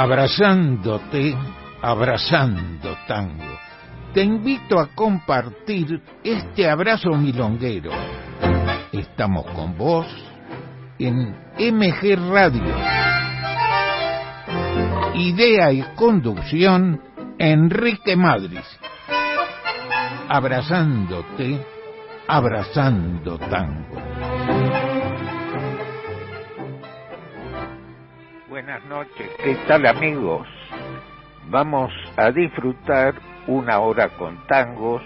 abrazándote, abrazando tango. Te invito a compartir este abrazo milonguero. Estamos con vos en MG Radio. Idea y conducción, Enrique Madrid. Abrazándote, abrazando tango. Buenas noches, ¿qué tal amigos? Vamos a disfrutar una hora con tangos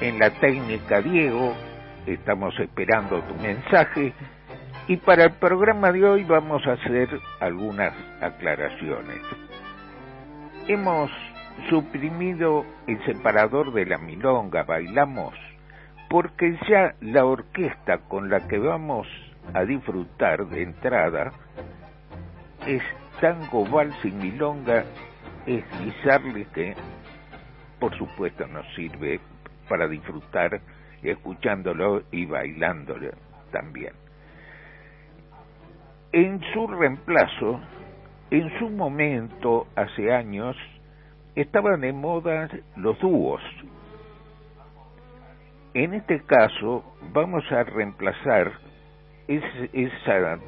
en la técnica Diego, estamos esperando tu mensaje y para el programa de hoy vamos a hacer algunas aclaraciones. Hemos suprimido el separador de la milonga, bailamos, porque ya la orquesta con la que vamos a disfrutar de entrada es tango, vals y milonga, es guisarle que por supuesto nos sirve para disfrutar escuchándolo y bailándolo también. En su reemplazo, en su momento, hace años, estaban de moda los dúos. En este caso, vamos a reemplazar esa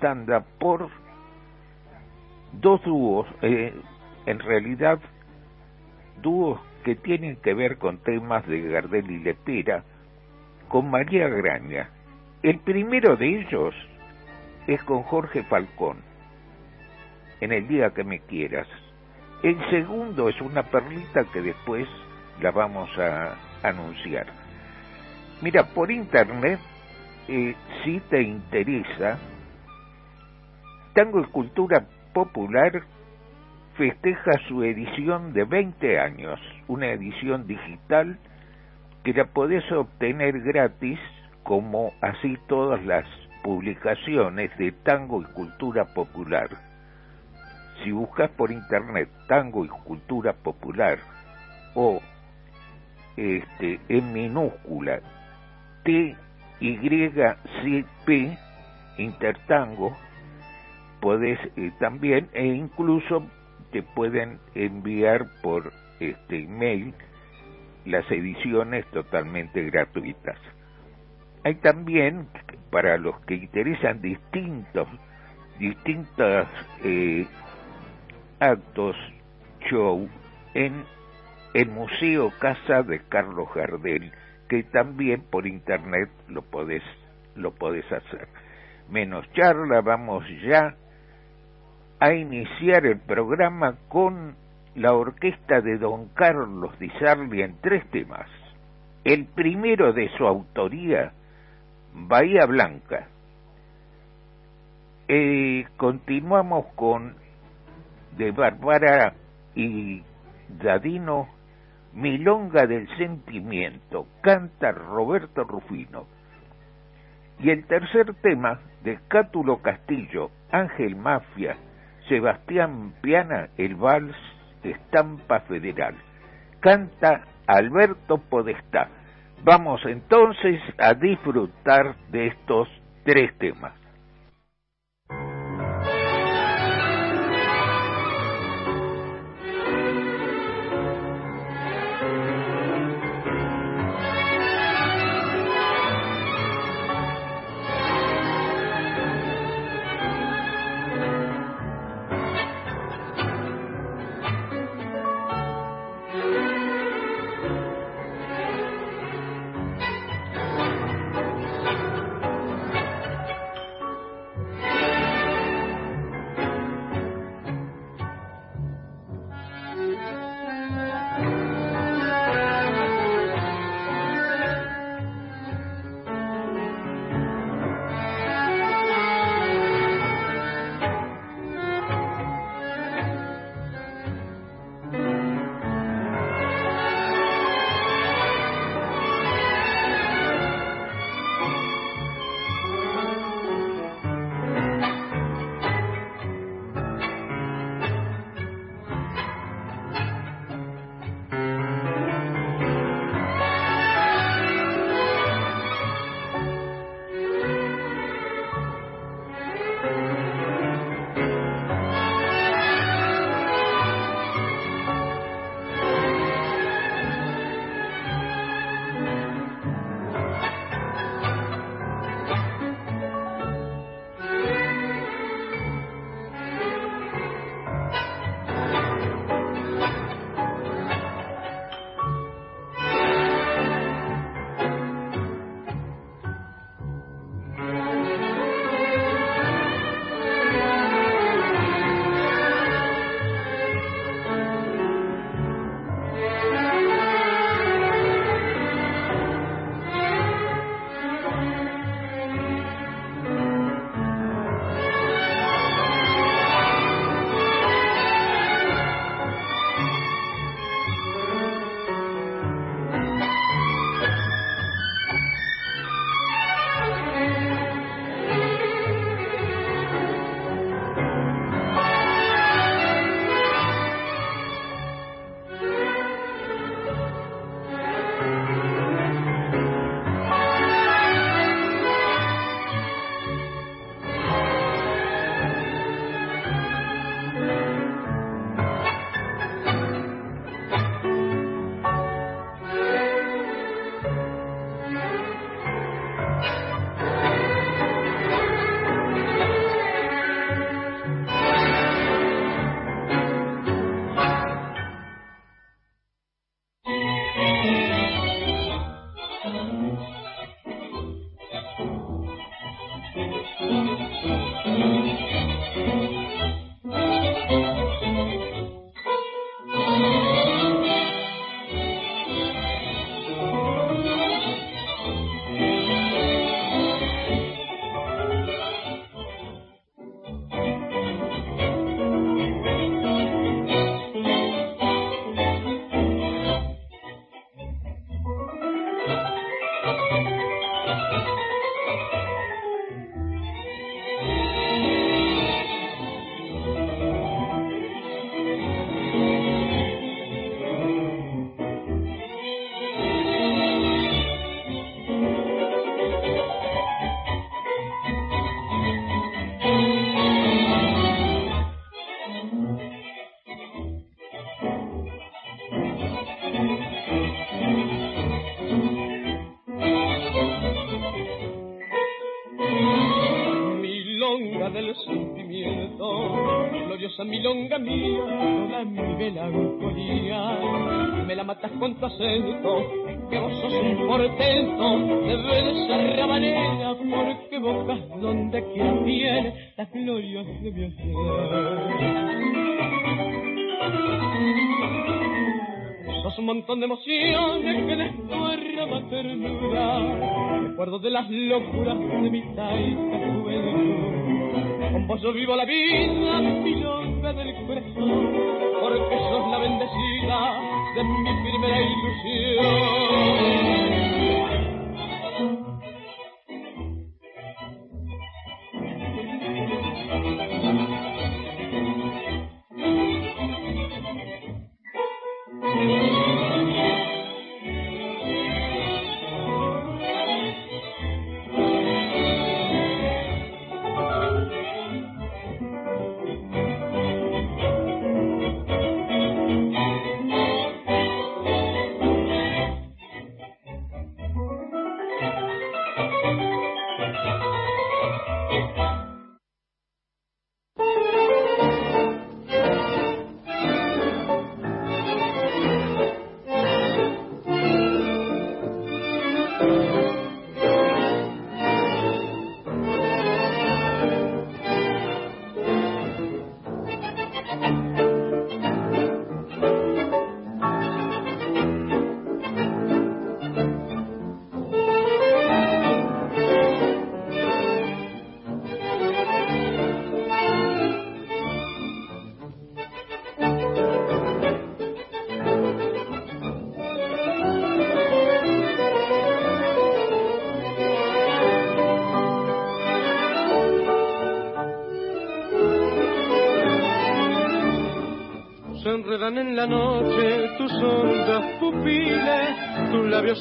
tanda por dos dúos, eh, en realidad dúos que tienen que ver con temas de Gardel y Lepera, con María Graña. El primero de ellos es con Jorge Falcón, en el día que me quieras. El segundo es una perlita que después la vamos a anunciar. Mira, por internet, eh, si te interesa, Tango Escultura Popular festeja su edición de 20 años, una edición digital que la podés obtener gratis como así todas las publicaciones de tango y cultura popular. Si buscas por internet tango y cultura popular o este en minúscula T Y C P Intertango podés eh, también e incluso te pueden enviar por este email las ediciones totalmente gratuitas. Hay también para los que interesan distintos distintos eh, actos show en el Museo Casa de Carlos Gardel que también por internet lo podés lo podés hacer. Menos charla, vamos ya a iniciar el programa con la orquesta de don Carlos Di Sarli en tres temas. El primero de su autoría, Bahía Blanca. Eh, continuamos con de Bárbara y Dadino, Milonga del Sentimiento, canta Roberto Rufino. Y el tercer tema de Cátulo Castillo, Ángel Mafia, Sebastián Piana el vals Estampa Federal. Canta Alberto Podestá. Vamos entonces a disfrutar de estos tres temas.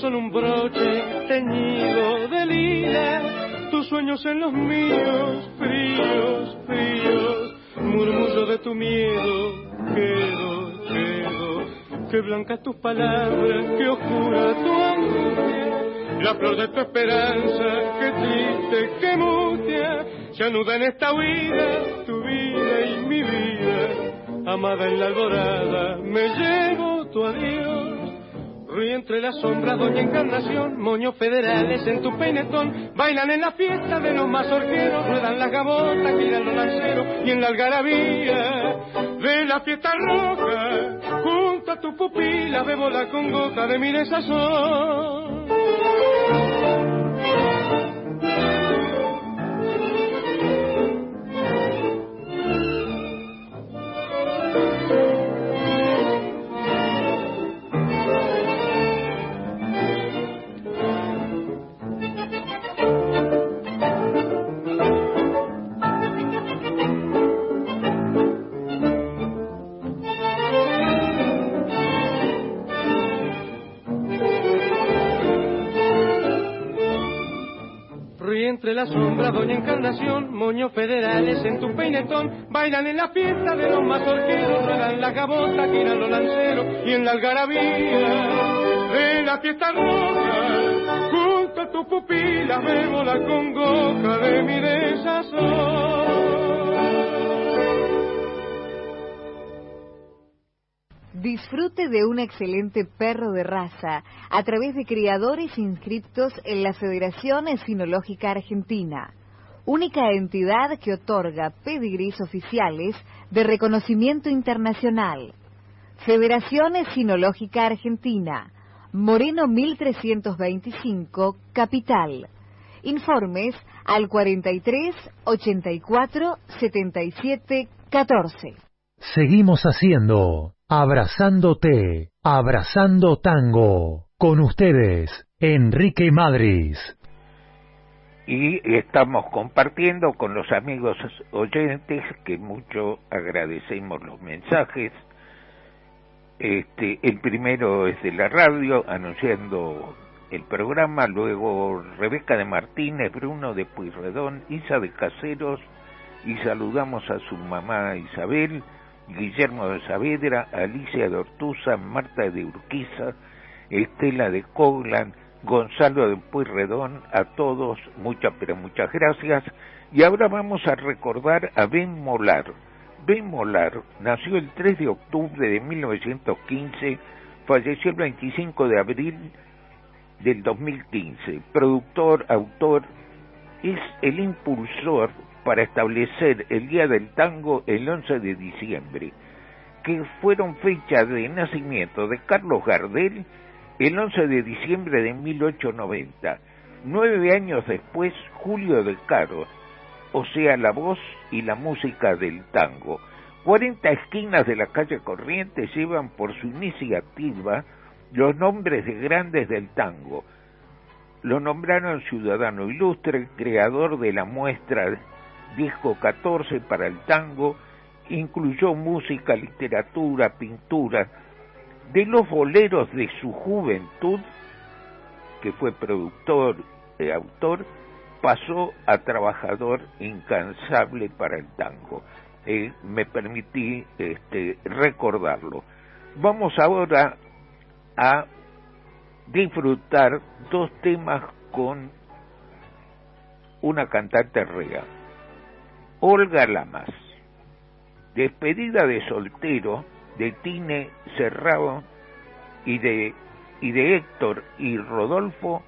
Son un broche teñido de lila, tus sueños en los míos, fríos, fríos, murmullo de tu miedo, quedo, quedo, que blanca tus palabras, que oscura tu angustia, la flor de tu esperanza, que triste, que mutia, se anuda en esta huida, tu vida y mi vida amada en la alborada, me llevo tu adiós. Ríe entre la sombra, doña Encarnación, moños federales en tu penetón, bailan en la fiesta de los mazorqueros, ruedan las gabotas, giran los lanceros, y en la algarabía de la fiesta roja, junto a tu pupila bebo la congoja de mi desazón. Doña Encarnación, moños federales en tu peinetón, bailan en la fiesta de los mazorqueros, ruedan la gabota, giran los lanceros, y en la algarabía, en la fiesta roja, junto a tu pupila vemos la congoja de mi desazón. Disfrute de un excelente perro de raza a través de criadores inscriptos en la Federación Esinológica Argentina, única entidad que otorga pedigrís oficiales de reconocimiento internacional. Federación Esinológica Argentina, Moreno 1325, Capital. Informes al 43 84 77 14. Seguimos haciendo Abrazándote, abrazando tango. Con ustedes, Enrique Madris. Y estamos compartiendo con los amigos oyentes que mucho agradecemos los mensajes. Este, el primero es de la radio anunciando el programa, luego Rebeca de Martínez, Bruno de Puyredón, Isa de Caseros y saludamos a su mamá Isabel Guillermo de Saavedra, Alicia de Ortuza, Marta de Urquiza, Estela de Coglan, Gonzalo de Pueyrredón, a todos muchas pero muchas gracias. Y ahora vamos a recordar a Ben Molar, B. Molar nació el 3 de octubre de 1915, falleció el 25 de abril del 2015. Productor, autor, es el impulsor para establecer el Día del Tango el 11 de diciembre, que fueron fechas de nacimiento de Carlos Gardel el 11 de diciembre de 1890. Nueve años después, Julio de Caro, o sea, la voz y la música del tango. Cuarenta esquinas de la calle Corrientes llevan por su iniciativa los nombres de grandes del tango. Lo nombraron ciudadano ilustre, creador de la muestra disco 14 para el tango, incluyó música, literatura, pintura. De los boleros de su juventud, que fue productor y autor, pasó a trabajador incansable para el tango. Eh, me permití este, recordarlo. Vamos ahora a disfrutar dos temas con una cantante rea, Olga Lamas. Despedida de soltero de Tine Serrao y de, y de Héctor y Rodolfo,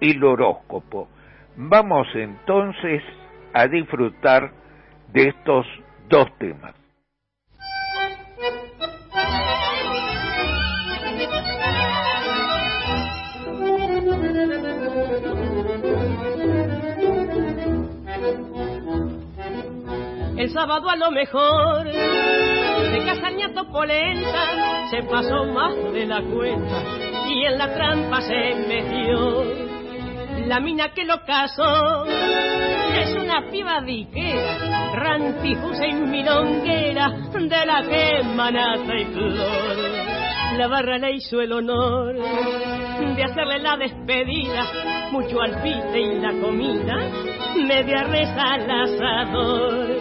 el horóscopo. Vamos entonces a disfrutar de estos dos temas. El sábado a lo mejor Casañato Polenta se pasó más de la cuenta y en la trampa se metió la mina que lo casó es una piba diquera, rantijusa y milonguera, de la que manata y flor. La barra le hizo el honor de hacerle la despedida, mucho alpiste y la comida, media reza al asador.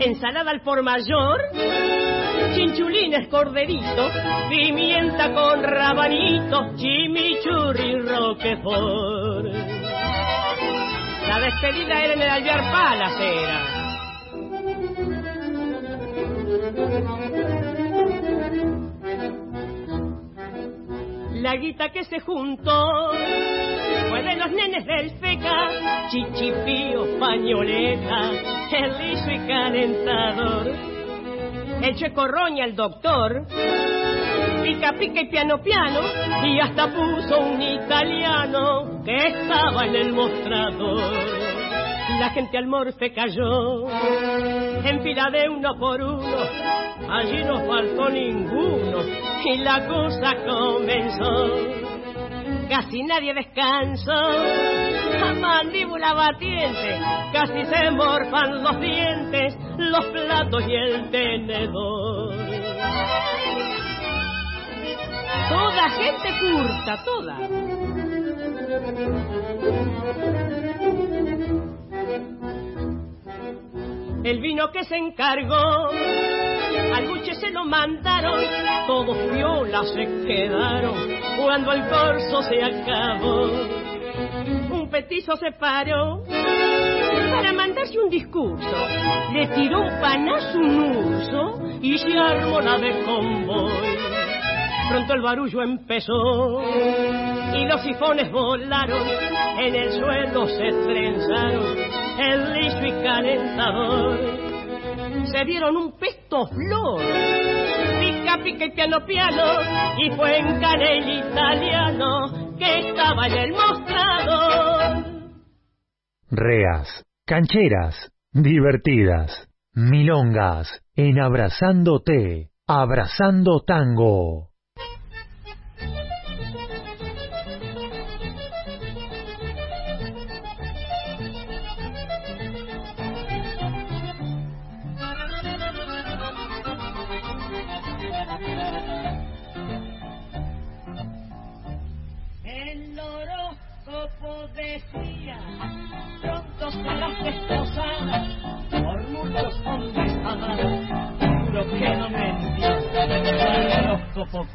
Ensalada al por mayor, chinchulines corderito, pimienta con rabanito, chimichurri roquefort. La despedida era en el Alvear Palas era. La guita que se juntó fue de los nenes del FECA, chichipío, pañoleta, el liso y calentador el checorroña, el doctor, pica pica y piano piano, y hasta puso un italiano que estaba en el mostrador. La gente al morfe cayó, en fila de uno por uno, allí no faltó ninguno, y la cosa comenzó casi nadie descansó. A mandíbula batiente, casi se morfan los dientes, los platos y el tenedor. Toda gente curta, toda. El vino que se encargó al buche se lo mandaron, todos violas se quedaron cuando el corso se acabó. Un petizo se paró para mandarse un discurso, le tiró un panazo un uso y se armó la de convoy. Pronto el barullo empezó y los sifones volaron, en el suelo se trenzaron el liso y calentador se dieron un pesto flor. Pica, pica y piano, piano, y fue en canel italiano que estaba en el mostrador. Reas, cancheras, divertidas, milongas, en abrazándote, abrazando tango.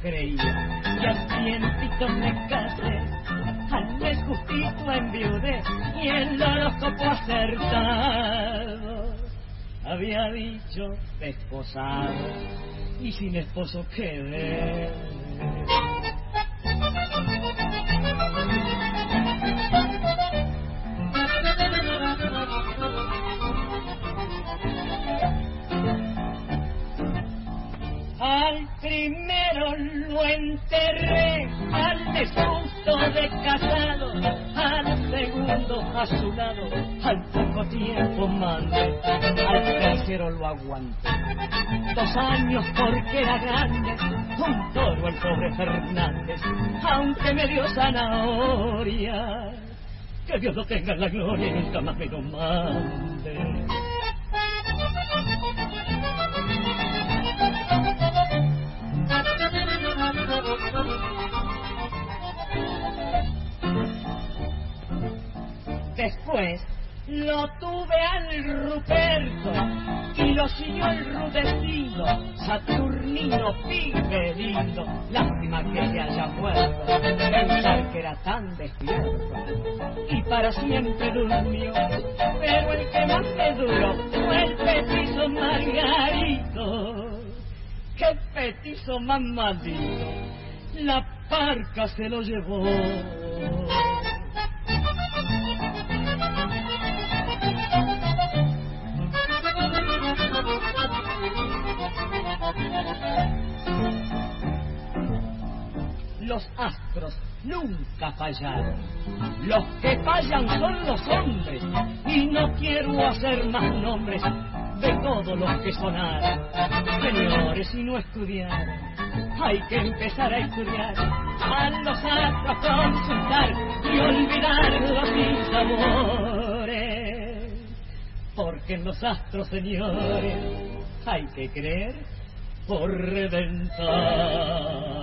Creía y al cientito me casé. Al mes justito enviudé y el horóscopo acertado. había dicho desposado y sin esposo quedé. A su lado, al poco tiempo mandé, al tercero lo aguanté. Dos años porque era grande, un toro el pobre Fernández, aunque me dio zanahoria. Que Dios lo tenga en la gloria y nunca más me lo mande. Después lo tuve al Ruperto y lo siguió el rudecido, Saturnino pibe lindo, lástima que se haya muerto, pensar que era tan despierto y para siempre durmió, pero el que más me duró fue el petizo Margarito, qué petizo más maldito, la parca se lo llevó. Los astros nunca fallaron. Los que fallan son los hombres. Y no quiero hacer más nombres de todos los que sonaron. Señores, si no estudiaron, hay que empezar a estudiar. A los astros consultar y olvidar los sinsabores. Porque en los astros, señores, hay que creer por reventar.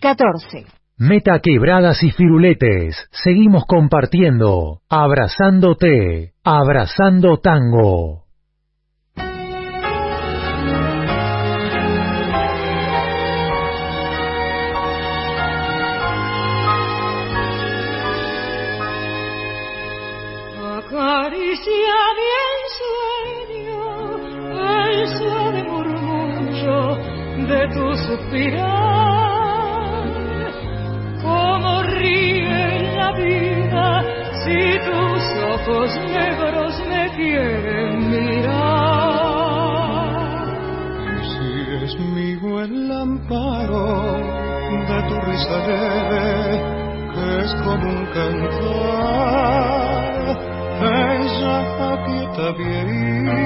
14. Meta quebradas y firuletes. Seguimos compartiendo. Abrazándote. Abrazando tango. Acaricia vida si tus ojos negros me quieren mirar. Si es mío el amparo de tu risa leve, que es como un cantar, ella quieta vida,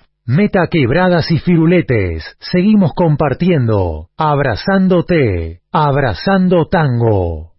Meta quebradas y firuletes. Seguimos compartiendo. Abrazándote. Abrazando tango.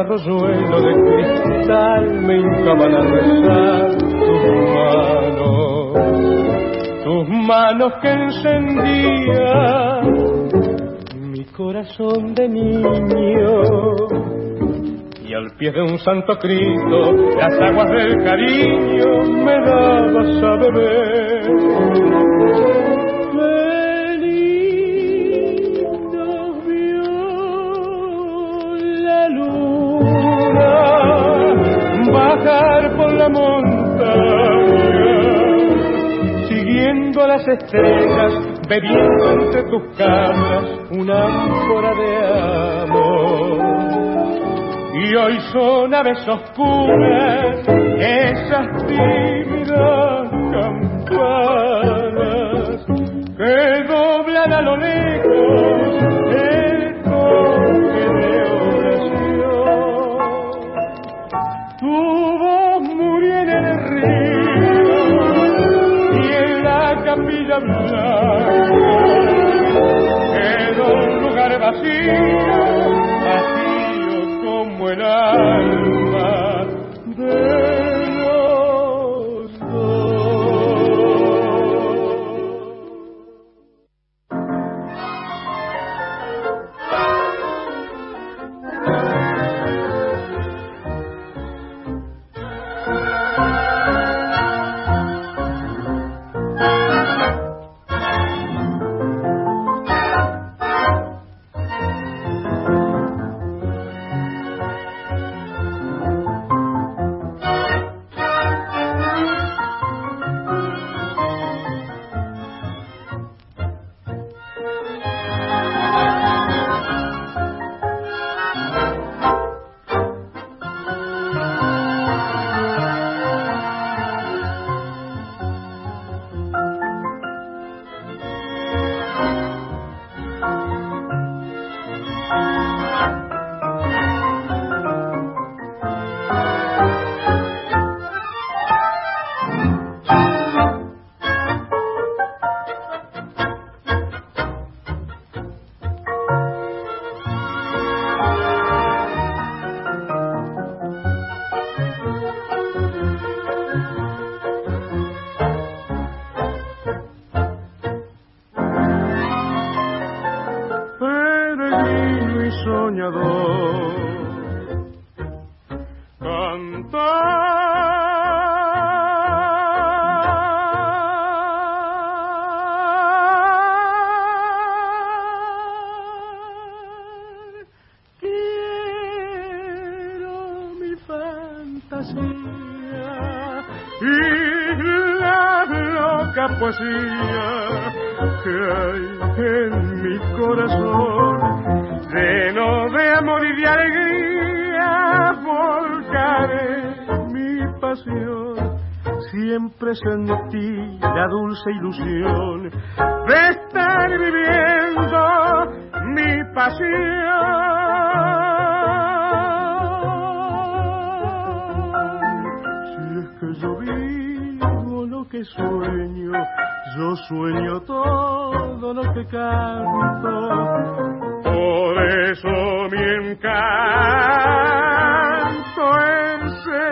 Arroyuelo de cristal me hincaban a rezar tus manos, tus manos que encendían mi corazón de niño y al pie de un santo Cristo las aguas del cariño me dabas a beber. Las estrellas, bebiendo entre tus cabras una ánfora de amor. Y hoy son aves oscuras esas tímidas lugar vacío,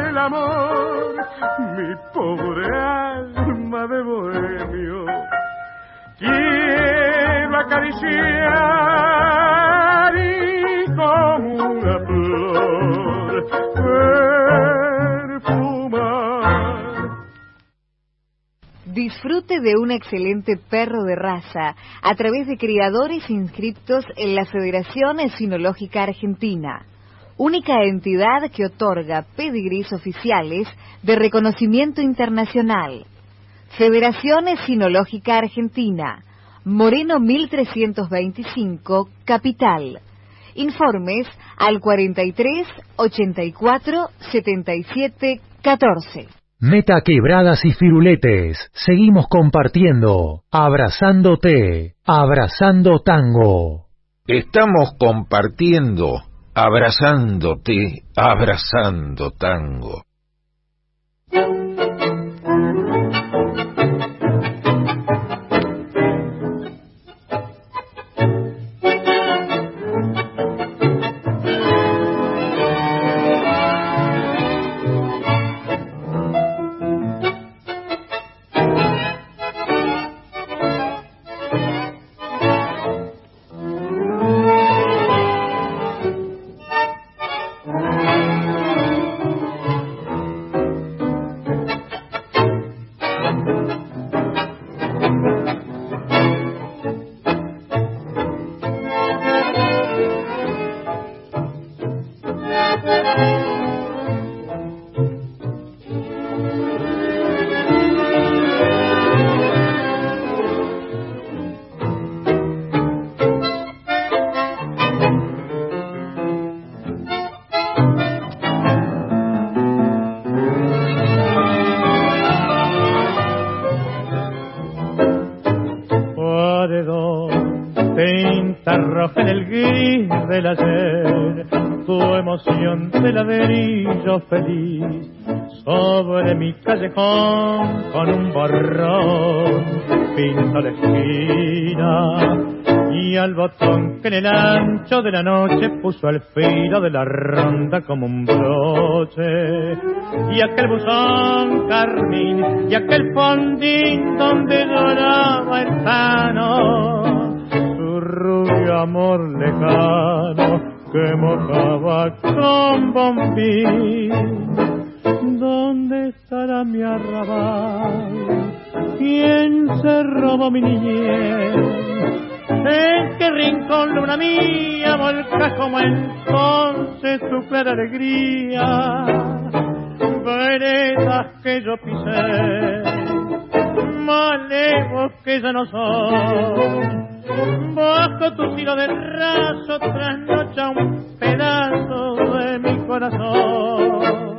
el amor, mi pobre alma de bohemio. Quiero acariciar y una flor Disfrute de un excelente perro de raza a través de criadores inscriptos en la Federación Esinológica Argentina, única entidad que otorga pedigrís oficiales de reconocimiento internacional. Federación Esinológica Argentina, Moreno 1325, Capital. Informes al 43 84 77 14. Meta quebradas y firuletes. Seguimos compartiendo. Abrazándote. Abrazando tango. Estamos compartiendo, abrazándote, abrazando tango. Del ayer, tu emoción de ladrillo feliz sobre mi callejón con un borrón pinta la esquina y al botón que en el ancho de la noche puso al filo de la ronda como un broche. Y aquel buzón carmín y aquel fondín donde lloraba el sano su rubio amor lejano que mojaba con bombín ¿Dónde estará mi arrabal? ¿Quién se robó mi niñez? ¿En qué rincón luna mía volca como entonces tu clara alegría? Veredas que yo pisé, malevos que ya no son. Bajo tu silo de raso trasnocha un pedazo de mi corazón.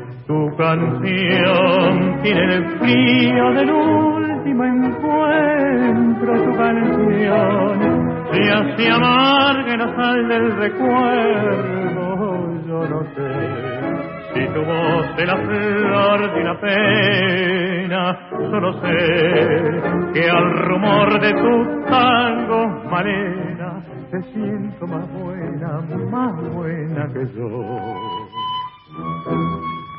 Tu canción tiene el frío del último encuentro, tu canción se hace amarga en la sal del recuerdo, yo no sé. Si tu voz de la flor de una pena, solo sé que al rumor de tu tango, Marena, te siento más buena, más buena que yo.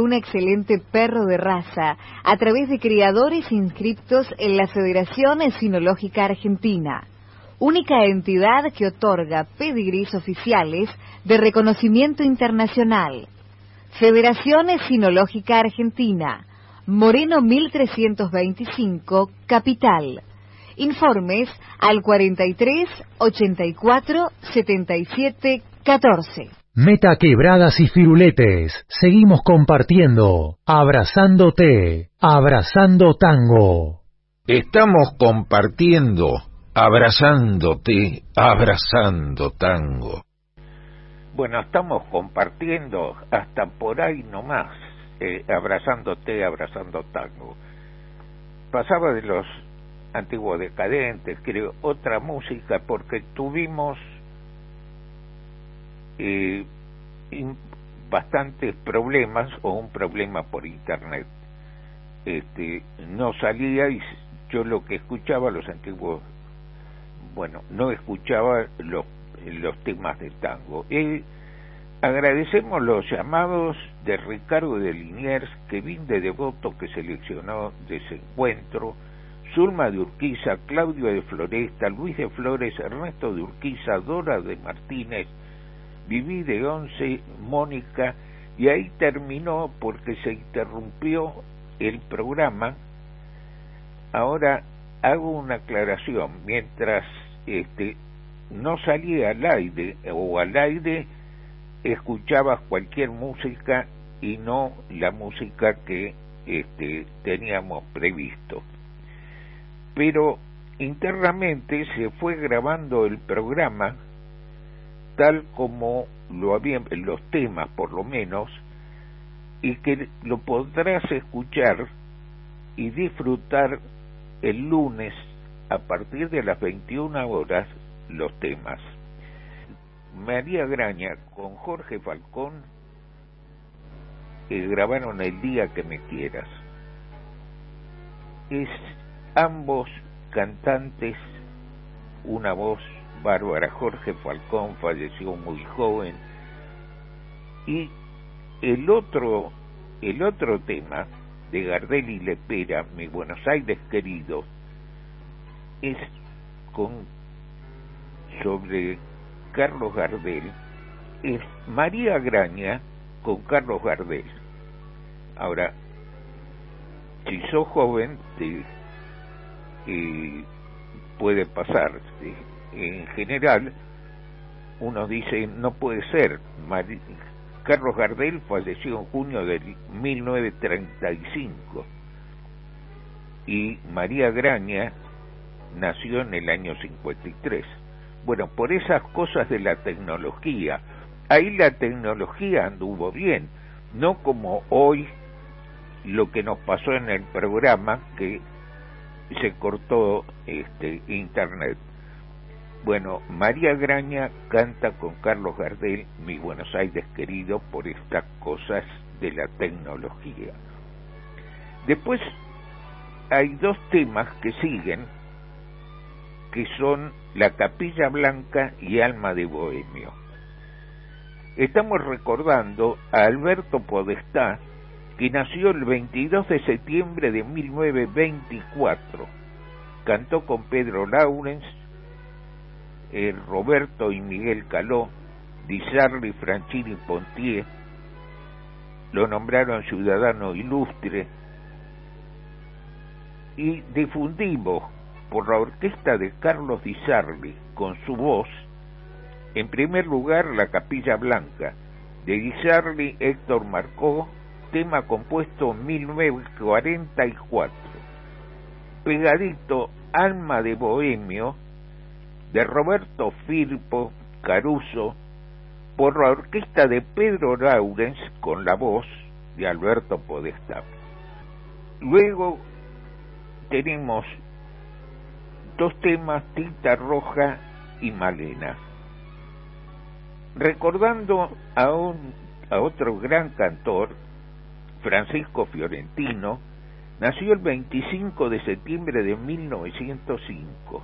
un excelente perro de raza a través de criadores inscriptos en la Federación Esinológica Argentina. única entidad que otorga pedigrís oficiales de reconocimiento internacional. Federación Sinológica Argentina, Moreno 1325, Capital. Informes al 43 84 77 14. Meta quebradas y firuletes. Seguimos compartiendo. Abrazándote. Abrazando tango. Estamos compartiendo. Abrazándote. Abrazando tango. Bueno, estamos compartiendo hasta por ahí nomás. Eh, abrazándote, abrazando tango. Pasaba de los antiguos decadentes, creo, otra música, porque tuvimos eh, bastantes problemas o un problema por internet. Este, no salía y yo lo que escuchaba los antiguos, bueno, no escuchaba los, los temas de tango. Y agradecemos los llamados de Ricardo de Liniers, Kevin de Devoto que seleccionó de ese encuentro, Zulma de Urquiza, Claudio de Floresta, Luis de Flores, Ernesto de Urquiza, Dora de Martínez, Viví de Once, Mónica, y ahí terminó porque se interrumpió el programa. Ahora hago una aclaración, mientras este no salía al aire o al aire escuchabas cualquier música y no la música que este, teníamos previsto. Pero internamente se fue grabando el programa tal como lo habían los temas por lo menos y que lo podrás escuchar y disfrutar el lunes a partir de las 21 horas los temas. María Graña con Jorge Falcón que grabaron El día que me quieras. Es ambos cantantes, una voz bárbara, Jorge Falcón falleció muy joven, y el otro, el otro tema de Gardel y Lepera, Mi Buenos Aires querido, es con sobre Carlos Gardel, es María Graña con Carlos Gardel. Ahora, si sos joven, te, puede pasar. En general, uno dice, no puede ser. Carlos Gardel falleció en junio de 1935 y María Graña nació en el año 53. Bueno, por esas cosas de la tecnología, ahí la tecnología anduvo bien, no como hoy lo que nos pasó en el programa que se cortó este internet. Bueno, María Graña canta con Carlos Gardel, mi Buenos Aires querido, por estas cosas de la tecnología. Después hay dos temas que siguen, que son La Capilla Blanca y Alma de Bohemio. Estamos recordando a Alberto Podestá, que nació el 22 de septiembre de 1924. Cantó con Pedro Laurens, eh, Roberto y Miguel Caló, Di Sarli, Franchini Pontier, lo nombraron ciudadano ilustre y difundimos por la orquesta de Carlos Di con su voz, en primer lugar la Capilla Blanca, de Di Héctor Marcó, tema compuesto en 1944. Pegadito Alma de Bohemio, de Roberto Firpo Caruso, por la orquesta de Pedro Laurens con la voz de Alberto Podestá. Luego tenemos dos temas, Tinta Roja y Malena. Recordando a, un, a otro gran cantor, Francisco Fiorentino, nació el 25 de septiembre de 1905.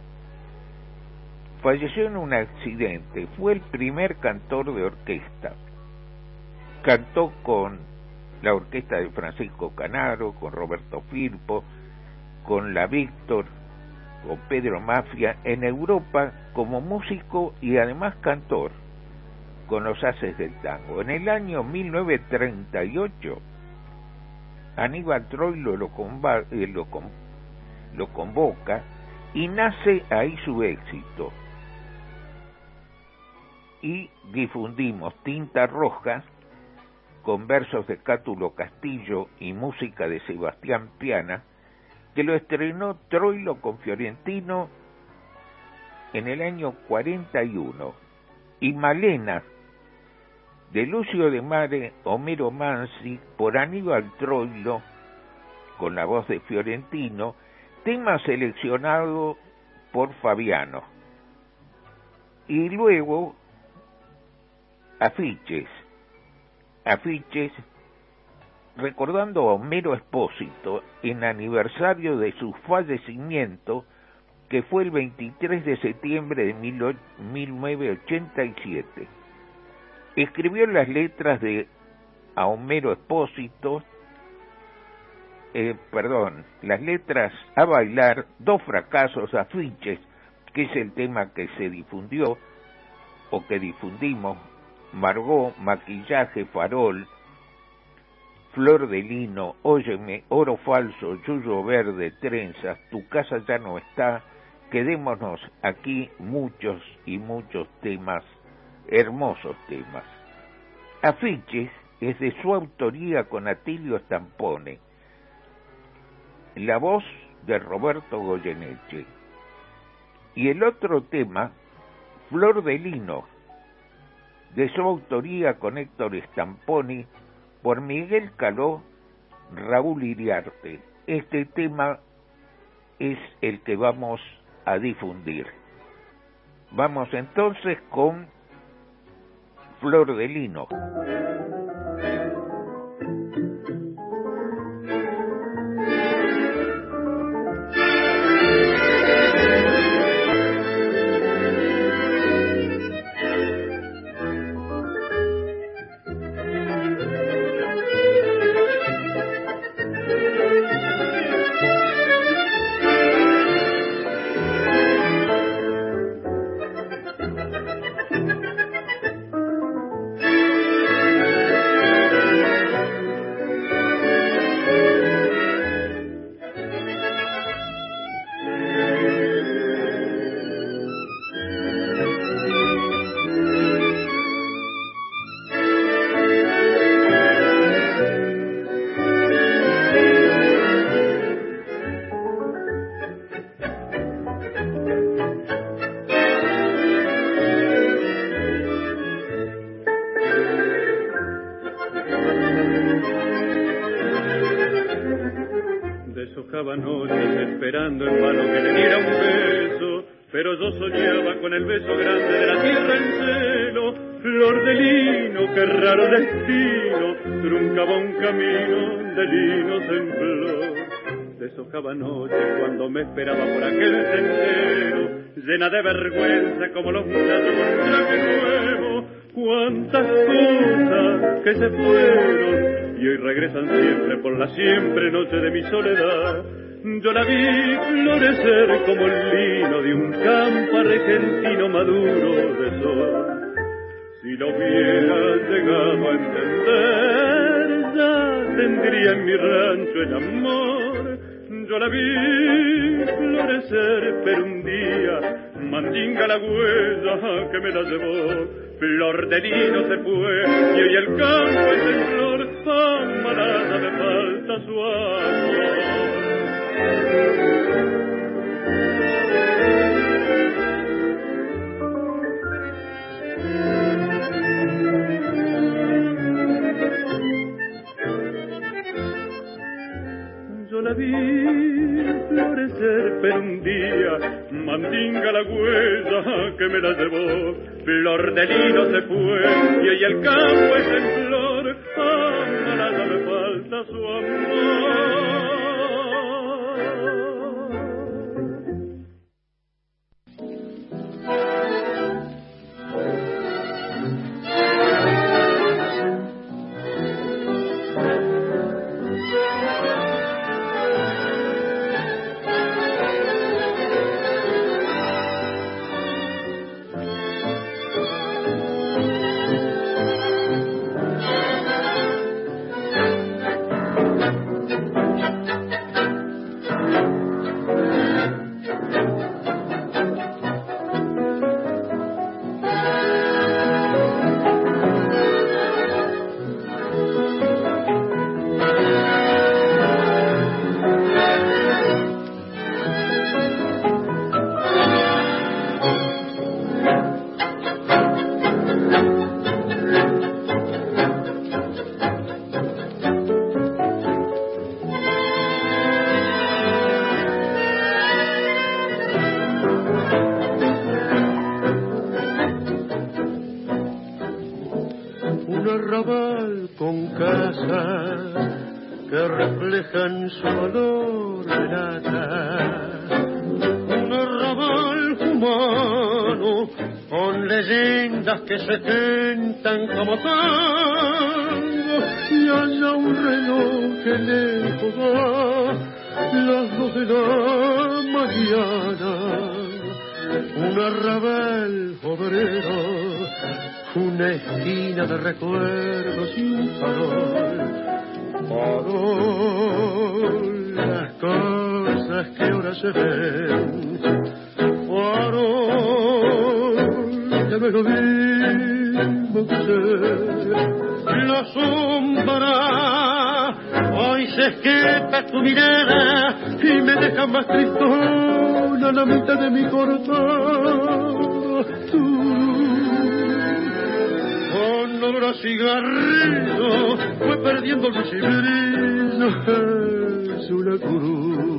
Falleció en un accidente, fue el primer cantor de orquesta. Cantó con la orquesta de Francisco Canaro, con Roberto Firpo, con la Víctor o Pedro Mafia en Europa como músico y además cantor con los haces del tango. En el año 1938, Aníbal Troilo lo, eh, lo, lo convoca y nace ahí su éxito. Y difundimos Tinta Roja con versos de Cátulo Castillo y música de Sebastián Piana, que lo estrenó Troilo con Fiorentino en el año 41, y Malena, de Lucio de Mare, Homero Mansi, por Aníbal Troilo, con la voz de Fiorentino, tema seleccionado por Fabiano. Y luego, afiches, afiches recordando a Homero Espósito en aniversario de su fallecimiento, que fue el 23 de septiembre de 1987. Escribió las letras de a Homero Espósito, eh, perdón, las letras a bailar, dos fracasos afiches, que es el tema que se difundió o que difundimos, Margot, maquillaje, farol, flor de lino, óyeme, oro falso, yuyo verde, trenzas, tu casa ya no está, quedémonos aquí muchos y muchos temas, hermosos temas. Afiches es de su autoría con Atilio Stampone, la voz de Roberto Goyeneche. Y el otro tema, Flor de Lino, de su autoría con Héctor Stamponi, por Miguel Caló, Raúl Iriarte. Este tema es el que vamos a difundir. Vamos entonces con Flor de Lino. Pero un día mandinga la huella que me la llevó, flor de lino se fue, y hoy el campo es en flor, amarada me falta su amor. Yo la vi florecer, pero un día mandinga la huella que me la llevó, flor de lino se fue y el campo es en flor, casas que reflejan su olor de nata. Un arrabal humano con leyendas que se tentan como tango y haya un reloj que lejos va las dos de la mañana un arrabal obrero, una esquina de recuerdos y un farol. Farol, las cosas que ahora se ven. Farol, que me lo mismo que La sombra hoy se escapa tu mirada y me deja más tristona la mitad de mi corazón. Olor a cigarrillo, fue perdiendo el brillo, es una cruz.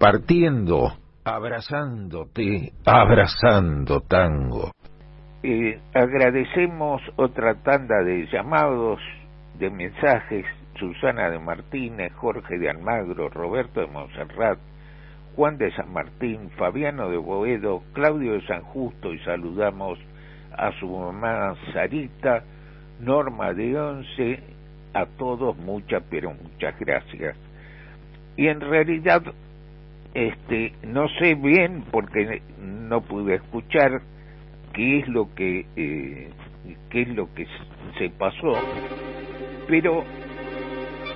compartiendo, abrazándote, abrazando tango. agradecemos otra tanda de llamados, de mensajes, Susana de Martínez, Jorge de Almagro, Roberto de Monserrat, Juan de San Martín, Fabiano de Boedo, Claudio de San Justo y saludamos a su mamá Sarita, Norma de Once, a todos muchas, pero muchas gracias y en realidad este no sé bien porque no pude escuchar qué es lo que eh, qué es lo que se pasó pero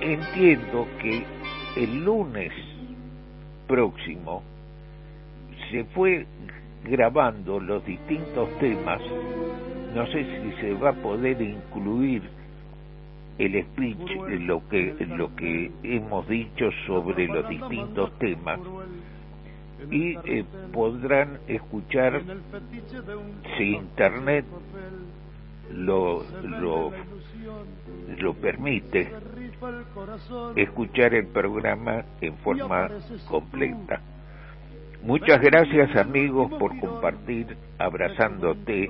entiendo que el lunes próximo se fue grabando los distintos temas. No sé si se va a poder incluir el speech, lo que, lo que hemos dicho sobre los distintos temas y eh, podrán escuchar, si Internet lo, lo, lo permite, escuchar el programa en forma completa. Muchas gracias amigos por compartir Abrazándote,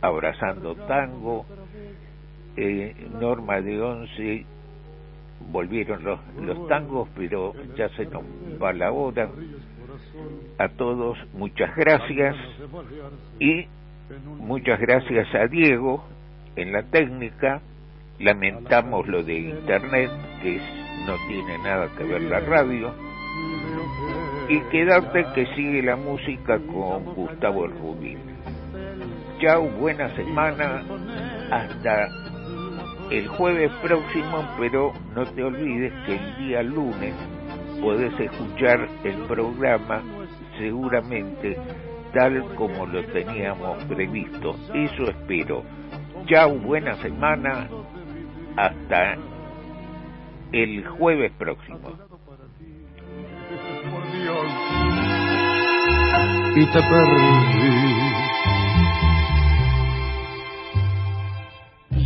Abrazando Tango, eh, Norma de Once volvieron los, los tangos, pero ya se nos va la hora. A todos muchas gracias y muchas gracias a Diego en la técnica. Lamentamos lo de Internet, que no tiene nada que ver la radio. Y quedarte que sigue la música con Gustavo Rubín. Chao, buena semana. Hasta el jueves próximo, pero no te olvides que el día lunes puedes escuchar el programa seguramente tal como lo teníamos previsto. Eso espero. Chao, buena semana. Hasta el jueves próximo. Y te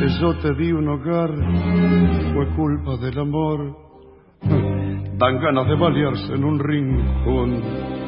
Que yo te di un hogar fue culpa del amor. Dan ganas de balearse en un rincón